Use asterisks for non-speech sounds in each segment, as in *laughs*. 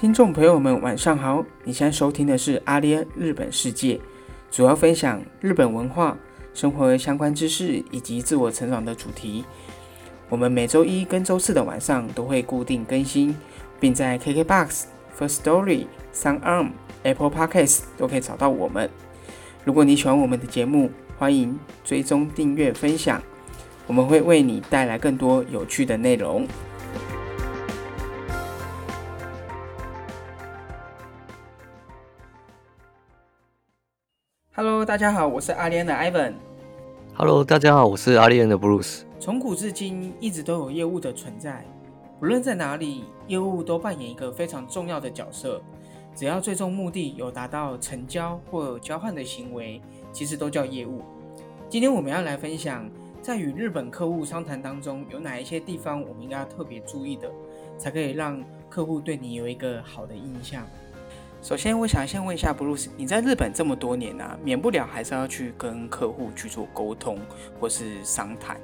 听众朋友们，晚上好！你现在收听的是阿联日本世界，主要分享日本文化、生活相关知识以及自我成长的主题。我们每周一跟周四的晚上都会固定更新，并在 KKBOX、First Story、SoundArm、Apple Podcasts 都可以找到我们。如果你喜欢我们的节目，欢迎追踪、订阅、分享，我们会为你带来更多有趣的内容。大家好，我是阿联的 Ivan。Hello，大家好，我是阿利恩的 Bruce。从古至今，一直都有业务的存在，不论在哪里，业务都扮演一个非常重要的角色。只要最终目的有达到成交或交换的行为，其实都叫业务。今天我们要来分享，在与日本客户商谈当中，有哪一些地方我们应该要特别注意的，才可以让客户对你有一个好的印象。首先，我想先问一下 Bruce，你在日本这么多年啊，免不了还是要去跟客户去做沟通或是商谈。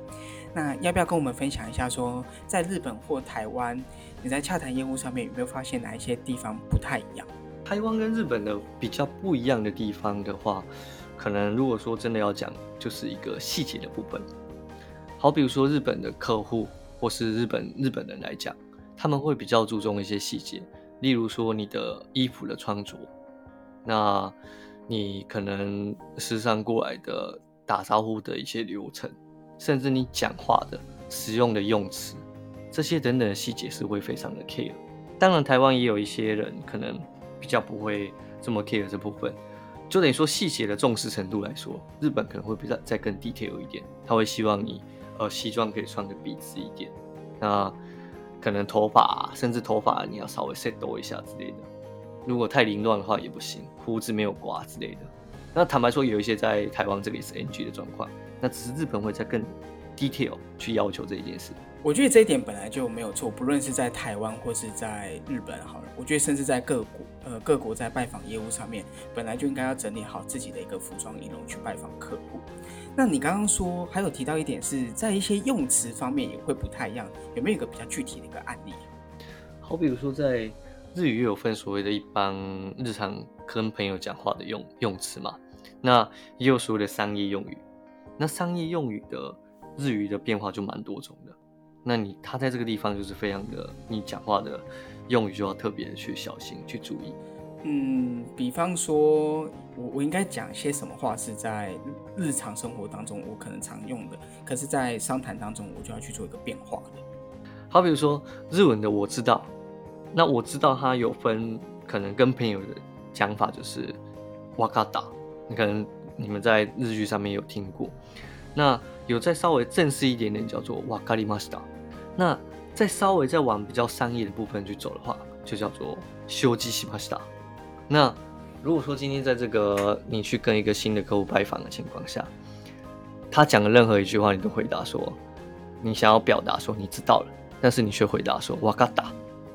那要不要跟我们分享一下说在日本或台湾，你在洽谈业务上面有没有发现哪一些地方不太一样？台湾跟日本的比较不一样的地方的话，可能如果说真的要讲，就是一个细节的部分。好，比如说日本的客户或是日本日本人来讲，他们会比较注重一些细节，例如说你的衣服的穿着，那你可能时尚过来的打招呼的一些流程，甚至你讲话的使用的用词，这些等等的细节是会非常的 care。当然，台湾也有一些人可能比较不会这么 care 这部分，就等于说细节的重视程度来说，日本可能会比较再更 detail 一点，他会希望你呃西装可以穿的笔直一点，那可能头发甚至头发你要稍微 set 一下之类的，如果太凌乱的话也不行，胡子没有刮之类的。那坦白说，有一些在台湾这里是 NG 的状况，那只是日本会再更 detail 去要求这一件事。我觉得这一点本来就没有错，不论是在台湾或是在日本，好了，我觉得甚至在各国呃各国在拜访业务上面，本来就应该要整理好自己的一个服装仪容去拜访客户。那你刚刚说还有提到一点是在一些用词方面也会不太一样，有没有一个比较具体的一个案例？好，比如说在日语有分所谓的一般日常跟朋友讲话的用用词嘛，那也有所谓的商业用语。那商业用语的日语的变化就蛮多种的。那你他在这个地方就是非常的，你讲话的用语就要特别去小心去注意。嗯，比方说，我我应该讲些什么话是在日常生活当中我可能常用的，可是，在商谈当中我就要去做一个变化的。好，比如说日文的我知道，那我知道它有分，可能跟朋友的讲法就是哇嘎达，你可能你们在日剧上面有听过。那有再稍微正式一点点叫做哇嘎里马斯达，那再稍微再往比较商业的部分去走的话，就叫做修基西马斯达。那如果说今天在这个你去跟一个新的客户拜访的情况下，他讲的任何一句话，你都回答说你想要表达说你知道了，但是你却回答说哇嘎达，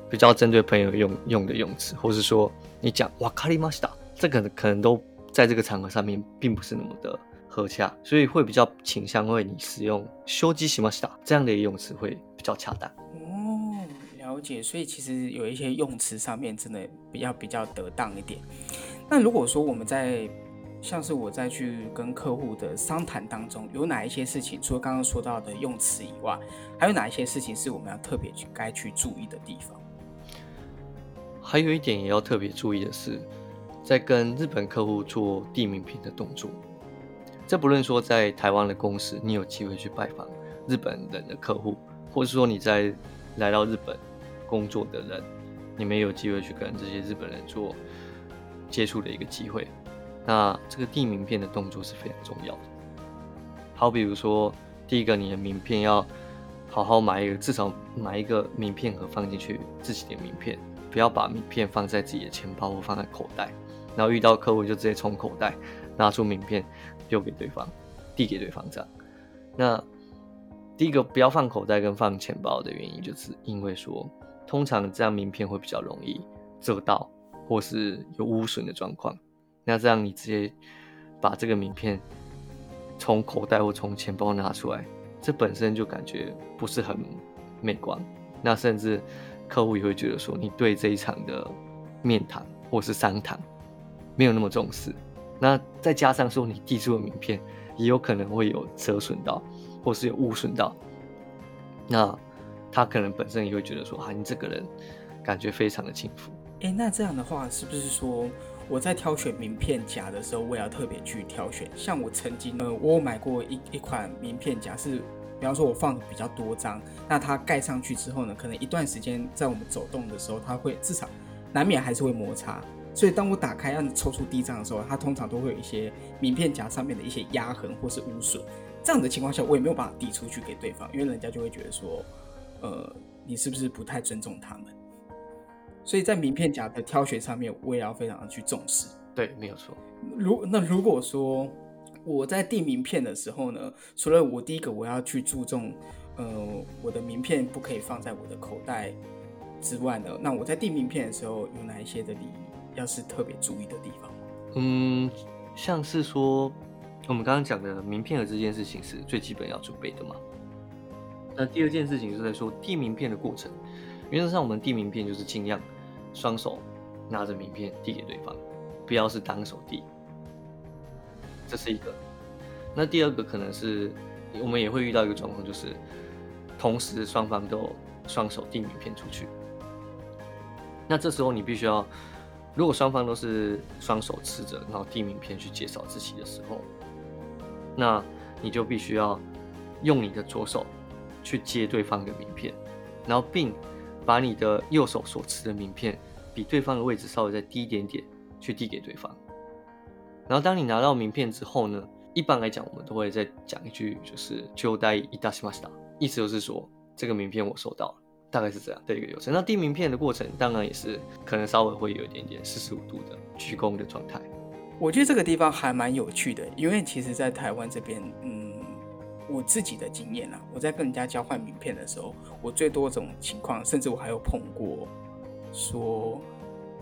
比较针对朋友用用的用词，或是说你讲哇卡里玛西达，这个可能都在这个场合上面并不是那么的合洽，所以会比较倾向为你使用修基西马斯达这样的用词会比较恰当。了解。所以其实有一些用词上面真的比较比较得当一点。那如果说我们在像是我在去跟客户的商谈当中，有哪一些事情，除了刚刚说到的用词以外，还有哪一些事情是我们要特别去该去注意的地方？还有一点也要特别注意的是，在跟日本客户做递名片的动作。这不论说在台湾的公司，你有机会去拜访日本人的客户，或是说你在来到日本工作的人，你们有机会去跟这些日本人做接触的一个机会。那这个递名片的动作是非常重要的。好，比如说第一个，你的名片要好好买一个，至少买一个名片盒放进去自己的名片，不要把名片放在自己的钱包或放在口袋。然后遇到客户就直接从口袋拿出名片丢给对方，递给对方这样。那第一个不要放口袋跟放钱包的原因，就是因为说，通常这样名片会比较容易遮到或是有污损的状况。那这样你直接把这个名片从口袋或从钱包拿出来，这本身就感觉不是很美观。那甚至客户也会觉得说，你对这一场的面谈或是商谈，没有那么重视。那再加上说你递出的名片也有可能会有折损到，或是有污损到，那他可能本身也会觉得说啊，你这个人感觉非常的轻浮。哎，那这样的话是不是说？我在挑选名片夹的时候，我也要特别去挑选。像我曾经呃，我买过一一款名片夹，是比方说我放的比较多张，那它盖上去之后呢，可能一段时间在我们走动的时候，它会至少难免还是会摩擦。所以当我打开让你抽出第一张的时候，它通常都会有一些名片夹上面的一些压痕或是污损。这样的情况下，我也没有办法递出去给对方，因为人家就会觉得说，呃，你是不是不太尊重他们？所以在名片夹的挑选上面，我也要非常的去重视。对，没有错。如那如果说我在递名片的时候呢，除了我第一个我要去注重，呃，我的名片不可以放在我的口袋之外呢，那我在递名片的时候有哪一些的礼仪，要是特别注意的地方？嗯，像是说我们刚刚讲的名片盒这件事情是最基本要准备的嘛。那第二件事情就是在说递名片的过程。原则上，我们递名片就是尽量双手拿着名片递给对方，不要是单手递。这是一个。那第二个可能是我们也会遇到一个状况，就是同时双方都双手递名片出去。那这时候你必须要，如果双方都是双手持着，然后递名片去介绍自己的时候，那你就必须要用你的左手去接对方的名片，然后并。把你的右手所持的名片比对方的位置稍微再低一点点，去递给对方。然后当你拿到名片之后呢，一般来讲我们都会再讲一句，就是“就带一大西马斯达”，意思就是说这个名片我收到了，大概是这样的一个流程。那递名片的过程当然也是可能稍微会有一点点四十五度的鞠躬的状态。我觉得这个地方还蛮有趣的，因为其实在台湾这边，嗯。我自己的经验啊，我在跟人家交换名片的时候，我最多这种情况，甚至我还有碰过，说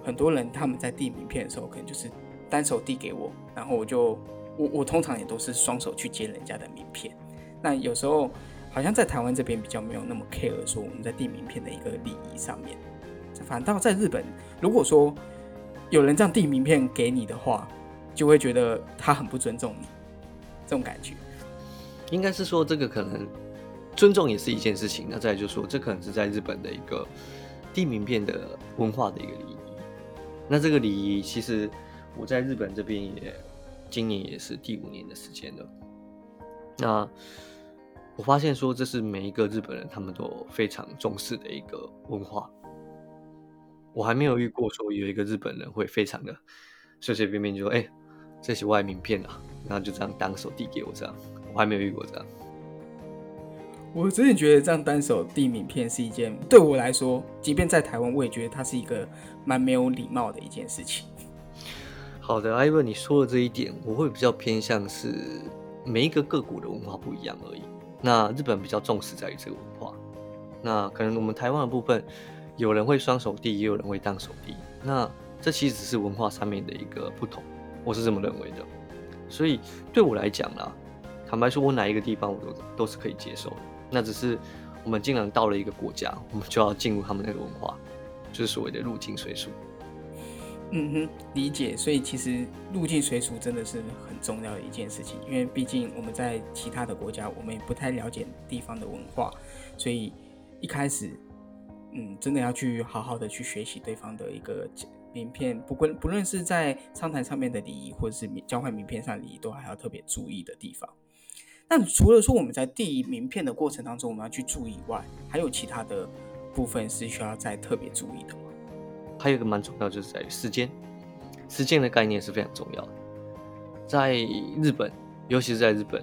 很多人他们在递名片的时候，可能就是单手递给我，然后我就我我通常也都是双手去接人家的名片。那有时候好像在台湾这边比较没有那么 care 说我们在递名片的一个礼仪上面，反倒在日本，如果说有人这样递名片给你的话，就会觉得他很不尊重你，这种感觉。应该是说，这个可能尊重也是一件事情。那再就是说，这可能是在日本的一个递名片的文化的一个礼仪。那这个礼仪，其实我在日本这边也今年也是第五年的时间了。那我发现说，这是每一个日本人他们都非常重视的一个文化。我还没有遇过说有一个日本人会非常的随随便便就说：“哎，这是外名片啊。”然后就这样单手递给我这样。我还没有遇过这样。我真的觉得这样单手递名片是一件对我来说，即便在台湾，我也觉得它是一个蛮没有礼貌的一件事情。好的，艾文，你说的这一点，我会比较偏向是每一个个股的文化不一样而已。那日本比较重视在于这个文化，那可能我们台湾的部分，有人会双手递，也有人会单手递。那这其实是文化上面的一个不同，我是这么认为的。所以对我来讲啦。坦白说，我哪一个地方我都都是可以接受的。那只是我们既然到了一个国家，我们就要进入他们那个文化，就是所谓的入境随俗。嗯哼，理解。所以其实入境随俗真的是很重要的一件事情，因为毕竟我们在其他的国家，我们也不太了解地方的文化，所以一开始，嗯，真的要去好好的去学习对方的一个名片，不论不论是在商谈上面的礼仪，或者是交换名片上礼仪，都还要特别注意的地方。那除了说我们在递名片的过程当中我们要去注意以外，还有其他的部分是需要再特别注意的吗？还有一个蛮重要，就是在于时间，时间的概念是非常重要的。在日本，尤其是在日本，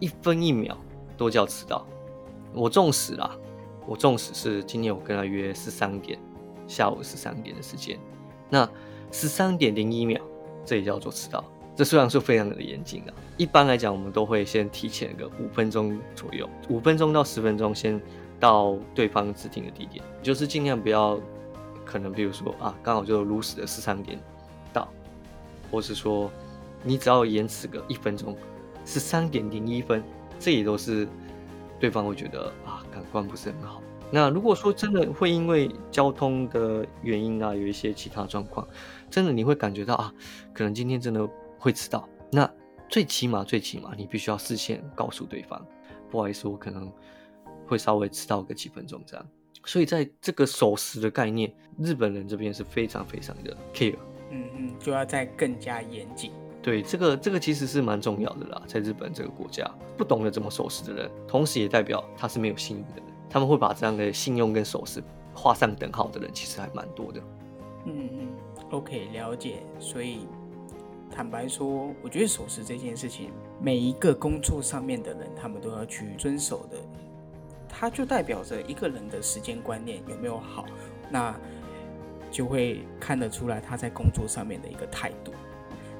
一分一秒都叫迟到。我纵使啦，我纵使是今天我跟他约十三点，下午十三点的时间，那十三点零一秒，这也叫做迟到。这虽然说非常的严谨啊，一般来讲，我们都会先提前个五分钟左右，五分钟到十分钟先到对方指定的地点，就是尽量不要可能，比如说啊，刚好就如实的十三点到，或是说你只要延迟个一分钟，十三点零一分，这也都是对方会觉得啊，感官不是很好，那如果说真的会因为交通的原因啊，有一些其他状况，真的你会感觉到啊，可能今天真的会迟到。那最起码最起码你必须要事先告诉对方，不好意思，我可能会稍微迟到个几分钟这样。所以在这个守时的概念，日本人这边是非常非常的 care。嗯嗯，就要再更加严谨。对，这个这个其实是蛮重要的啦，在日本这个国家，不懂得怎么守时的人，同时也代表他是没有信用的人。他们会把这样的信用跟守时画上等号的人，其实还蛮多的。嗯嗯，OK，了解。所以坦白说，我觉得守时这件事情，每一个工作上面的人，他们都要去遵守的。它就代表着一个人的时间观念有没有好，那就会看得出来他在工作上面的一个态度。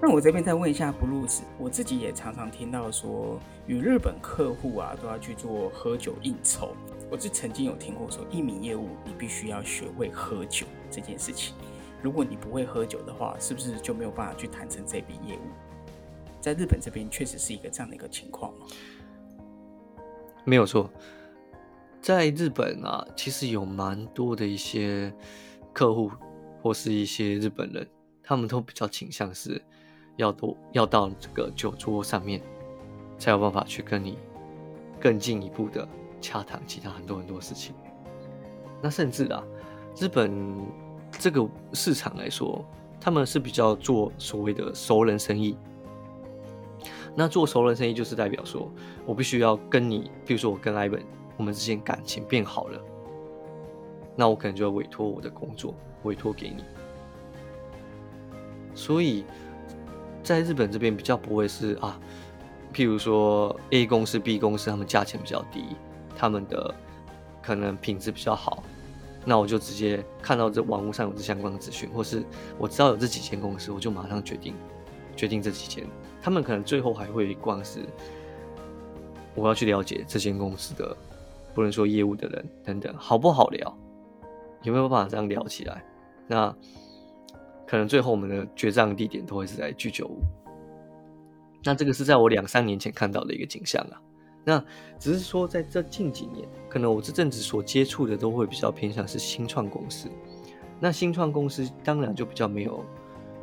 那我这边再问一下布鲁斯，我自己也常常听到说，与日本客户啊都要去做喝酒应酬。我是曾经有听过说，一名业务你必须要学会喝酒这件事情。如果你不会喝酒的话，是不是就没有办法去谈成这笔业务？在日本这边确实是一个这样的一个情况？没有错，在日本啊，其实有蛮多的一些客户或是一些日本人，他们都比较倾向是。要多要到这个酒桌上面，才有办法去跟你更进一步的洽谈其他很多很多事情。那甚至啊，日本这个市场来说，他们是比较做所谓的熟人生意。那做熟人生意就是代表说，我必须要跟你，比如说我跟艾文，我们之间感情变好了，那我可能就要委托我的工作委托给你。所以。在日本这边比较不会是啊，譬如说 A 公司、B 公司，他们价钱比较低，他们的可能品质比较好，那我就直接看到这网络上有这相关的资讯，或是我知道有这几间公司，我就马上决定决定这几间。他们可能最后还会逛是我要去了解这间公司的，不能说业务的人等等好不好聊，有没有办法这样聊起来？那。可能最后我们的决战地点都会是在居酒屋。那这个是在我两三年前看到的一个景象啊。那只是说在这近几年，可能我这阵子所接触的都会比较偏向是新创公司。那新创公司当然就比较没有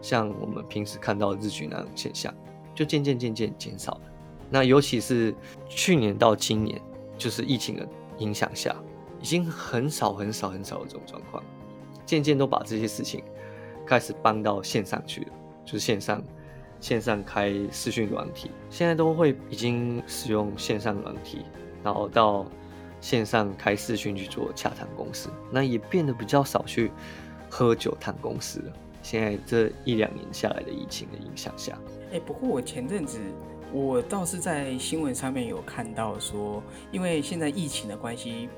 像我们平时看到日剧那样现象，就渐渐渐渐减少了。那尤其是去年到今年，就是疫情的影响下，已经很少很少很少的这种状况，渐渐都把这些事情。开始搬到线上去了，就是线上线上开视讯软体，现在都会已经使用线上软体，然后到线上开视讯去做洽谈公司，那也变得比较少去喝酒谈公司了。现在这一两年下来的疫情的影响下，哎，不过我前阵子我倒是在新闻上面有看到说，因为现在疫情的关系。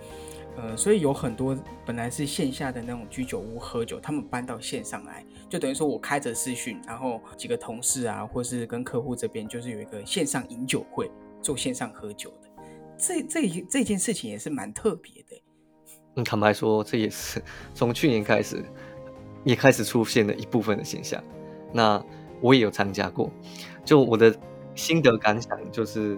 呃，所以有很多本来是线下的那种居酒屋喝酒，他们搬到线上来，就等于说我开着视讯，然后几个同事啊，或是跟客户这边，就是有一个线上饮酒会，做线上喝酒的。这这这件事情也是蛮特别的。嗯，坦白说，这也是从去年开始也开始出现了一部分的现象。那我也有参加过，就我的心得感想就是。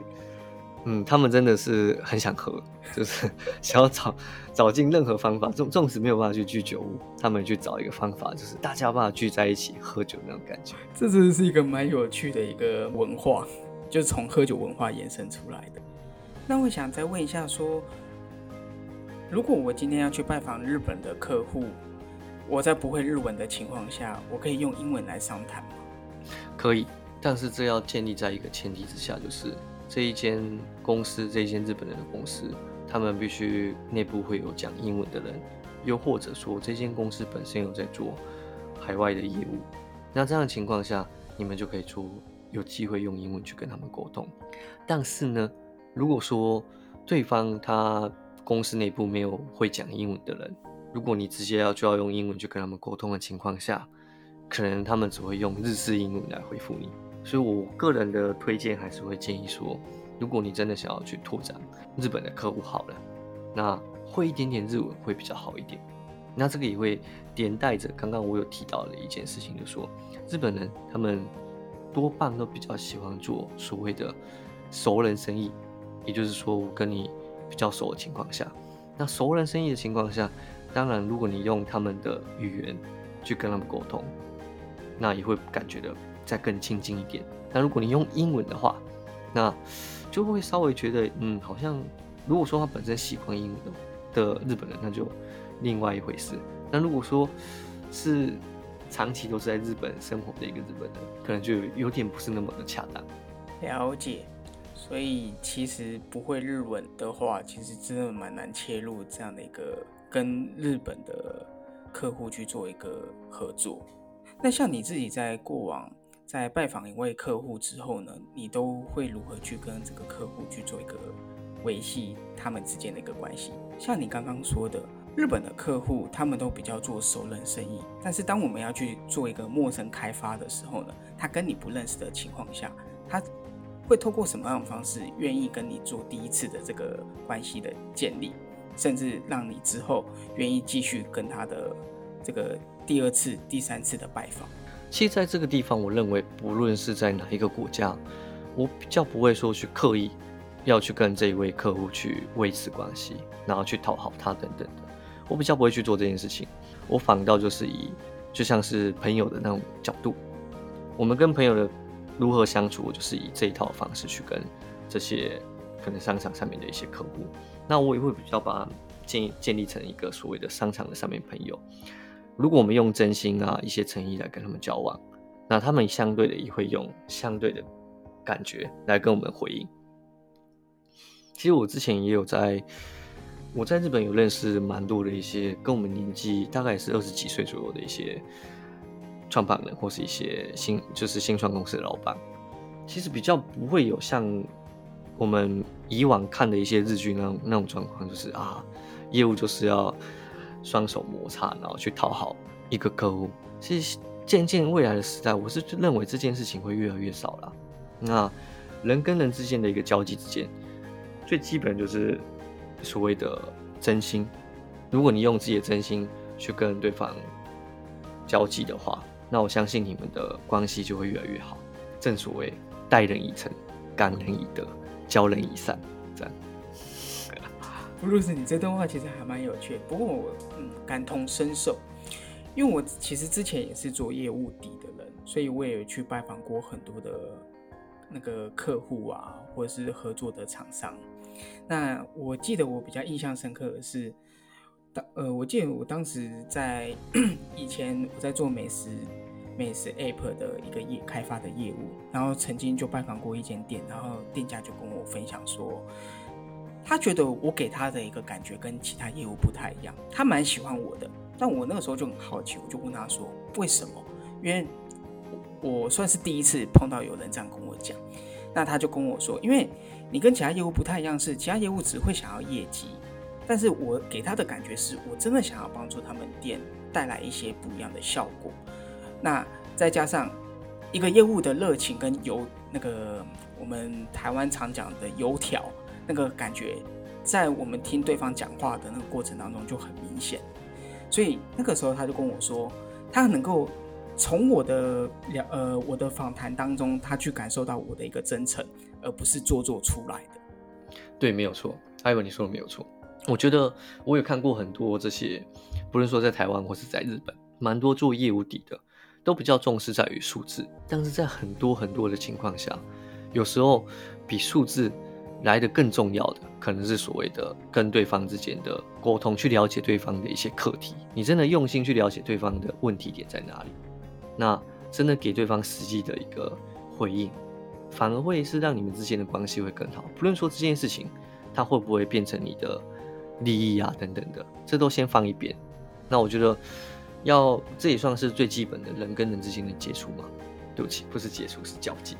嗯，他们真的是很想喝，*laughs* 就是 *laughs* 想要找找尽任何方法，纵纵使没有办法去居酒屋，他们去找一个方法，就是大家办法聚在一起喝酒那种感觉。这真的是一个蛮有趣的一个文化，就是从喝酒文化延伸出来的。那我想再问一下，说如果我今天要去拜访日本的客户，我在不会日文的情况下，我可以用英文来商谈吗？可以，但是这要建立在一个前提之下，就是。这一间公司，这一间日本人的公司，他们必须内部会有讲英文的人，又或者说这间公司本身有在做海外的业务，那这样的情况下，你们就可以出有机会用英文去跟他们沟通。但是呢，如果说对方他公司内部没有会讲英文的人，如果你直接要就要用英文去跟他们沟通的情况下，可能他们只会用日式英文来回复你。所以，我个人的推荐还是会建议说，如果你真的想要去拓展日本的客户，好了，那会一点点日文会比较好一点。那这个也会连带着刚刚我有提到的一件事情，就说日本人他们多半都比较喜欢做所谓的熟人生意，也就是说，我跟你比较熟的情况下，那熟人生意的情况下，当然如果你用他们的语言去跟他们沟通，那也会感觉的再更亲近一点。那如果你用英文的话，那就会稍微觉得，嗯，好像如果说他本身喜欢英文的日本人，那就另外一回事。那如果说是长期都是在日本生活的一个日本人，可能就有点不是那么的恰当。了解，所以其实不会日文的话，其实真的蛮难切入这样的一个跟日本的客户去做一个合作。那像你自己在过往在拜访一位客户之后呢，你都会如何去跟这个客户去做一个维系他们之间的一个关系？像你刚刚说的。日本的客户，他们都比较做熟人生意，但是当我们要去做一个陌生开发的时候呢，他跟你不认识的情况下，他会透过什么样的方式愿意跟你做第一次的这个关系的建立，甚至让你之后愿意继续跟他的这个第二次、第三次的拜访？其实在这个地方，我认为不论是在哪一个国家，我比较不会说去刻意要去跟这一位客户去维持关系，然后去讨好他等等的。我比较不会去做这件事情，我反倒就是以就像是朋友的那种角度，我们跟朋友的如何相处，我就是以这一套方式去跟这些可能商场上面的一些客户，那我也会比较把建建立成一个所谓的商场的上面朋友。如果我们用真心啊一些诚意来跟他们交往，那他们相对的也会用相对的感觉来跟我们回应。其实我之前也有在。我在日本有认识蛮多的一些跟我们年纪大概是二十几岁左右的一些创办人，或是一些新就是新创公司的老板。其实比较不会有像我们以往看的一些日剧那种那种状况，就是啊，业务就是要双手摩擦，然后去讨好一个客户。其实渐渐未来的时代，我是认为这件事情会越来越少了。那人跟人之间的一个交际之间，最基本就是。所谓的真心，如果你用自己的真心去跟对方交际的话，那我相信你们的关系就会越来越好。正所谓待人以诚，感人以德，交人以善，这样。布鲁斯，你这段话其实还蛮有趣，不过我嗯感同身受，因为我其实之前也是做业务底的人，所以我也有去拜访过很多的那个客户啊，或者是合作的厂商。那我记得我比较印象深刻的是，当呃，我记得我当时在以前我在做美食美食 app 的一个业开发的业务，然后曾经就拜访过一间店，然后店家就跟我分享说，他觉得我给他的一个感觉跟其他业务不太一样，他蛮喜欢我的，但我那个时候就很好奇，我就问他说为什么？因为我算是第一次碰到有人这样跟我讲，那他就跟我说，因为。你跟其他业务不太一样，是其他业务只会想要业绩，但是我给他的感觉是我真的想要帮助他们店带来一些不一样的效果。那再加上一个业务的热情跟油，那个我们台湾常讲的油条那个感觉，在我们听对方讲话的那个过程当中就很明显。所以那个时候他就跟我说，他能够。从我的聊呃我的访谈当中，他去感受到我的一个真诚，而不是做作出来的。对，没有错，艾文你说的没有错。我觉得我有看过很多这些，不论说在台湾或是在日本，蛮多做业务底的，都比较重视在于数字。但是在很多很多的情况下，有时候比数字来的更重要的，可能是所谓的跟对方之间的沟通，去了解对方的一些课题。你真的用心去了解对方的问题点在哪里？那真的给对方实际的一个回应，反而会是让你们之间的关系会更好。不论说这件事情，它会不会变成你的利益啊等等的，这都先放一边。那我觉得，要这也算是最基本的人跟人之间的接触嘛。对不起，不是接触，是交际。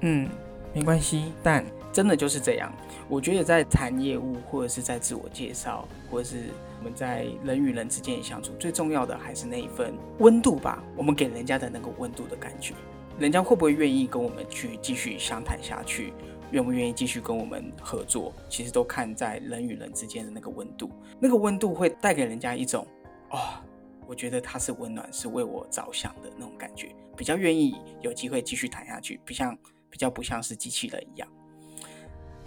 嗯，没关系，但真的就是这样。我觉得在谈业务，或者是在自我介绍，或者是。我们在人与人之间的相处，最重要的还是那一份温度吧。我们给人家的那个温度的感觉，人家会不会愿意跟我们去继续相谈下去，愿不愿意继续跟我们合作，其实都看在人与人之间的那个温度。那个温度会带给人家一种，哦，我觉得他是温暖，是为我着想的那种感觉，比较愿意有机会继续谈下去，不像比较不像是机器人一样。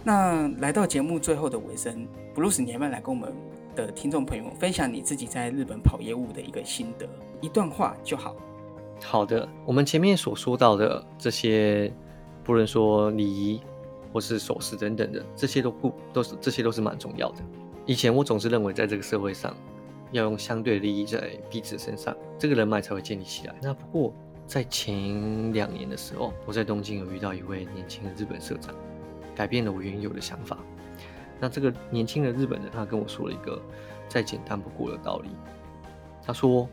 那来到节目最后的尾声，布鲁斯，你要不要来跟我们？的听众朋友分享你自己在日本跑业务的一个心得，一段话就好。好的，我们前面所说到的这些，不论说礼仪或是手势等等的，这些都不都是这些都是蛮重要的。以前我总是认为，在这个社会上，要用相对利益在彼此身上，这个人脉才会建立起来。那不过在前两年的时候，我在东京有遇到一位年轻的日本社长，改变了我原有的想法。那这个年轻的日本人，他跟我说了一个再简单不过的道理。他说：“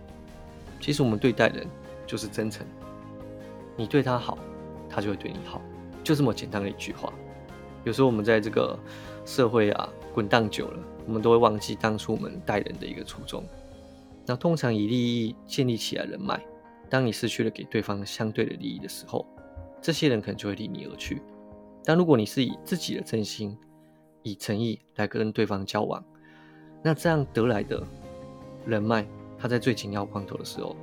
其实我们对待人就是真诚，你对他好，他就会对你好，就这么简单的一句话。有时候我们在这个社会啊滚荡久了，我们都会忘记当初我们待人的一个初衷。那通常以利益建立起来人脉，当你失去了给对方相对的利益的时候，这些人可能就会离你而去。但如果你是以自己的真心，以诚意来跟对方交往，那这样得来的人脉，他在最紧要关头的时候，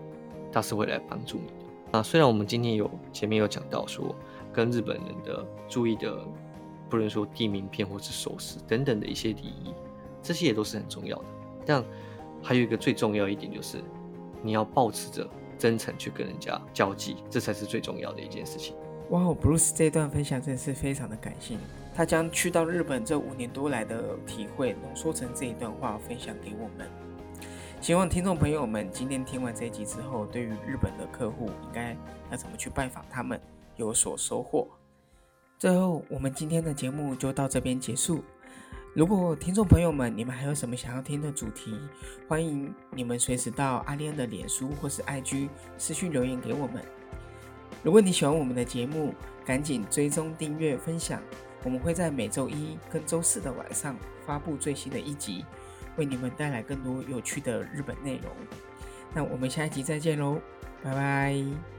他是会来帮助你的啊。虽然我们今天有前面有讲到说，跟日本人的注意的，不能说递名片或是手势等等的一些礼仪，这些也都是很重要的。但还有一个最重要一点就是，你要保持着真诚去跟人家交际，这才是最重要的一件事情。哇哦，Bruce 这段分享真是非常的感性。他将去到日本这五年多来的体会浓缩成这一段话分享给我们。希望听众朋友们今天听完这一集之后，对于日本的客户应该要怎么去拜访他们有所收获。最后，我们今天的节目就到这边结束。如果听众朋友们你们还有什么想要听的主题，欢迎你们随时到阿莲的脸书或是 IG 私讯留言给我们。如果你喜欢我们的节目，赶紧追踪、订阅、分享。我们会在每周一跟周四的晚上发布最新的一集，为你们带来更多有趣的日本内容。那我们下一集再见喽，拜拜。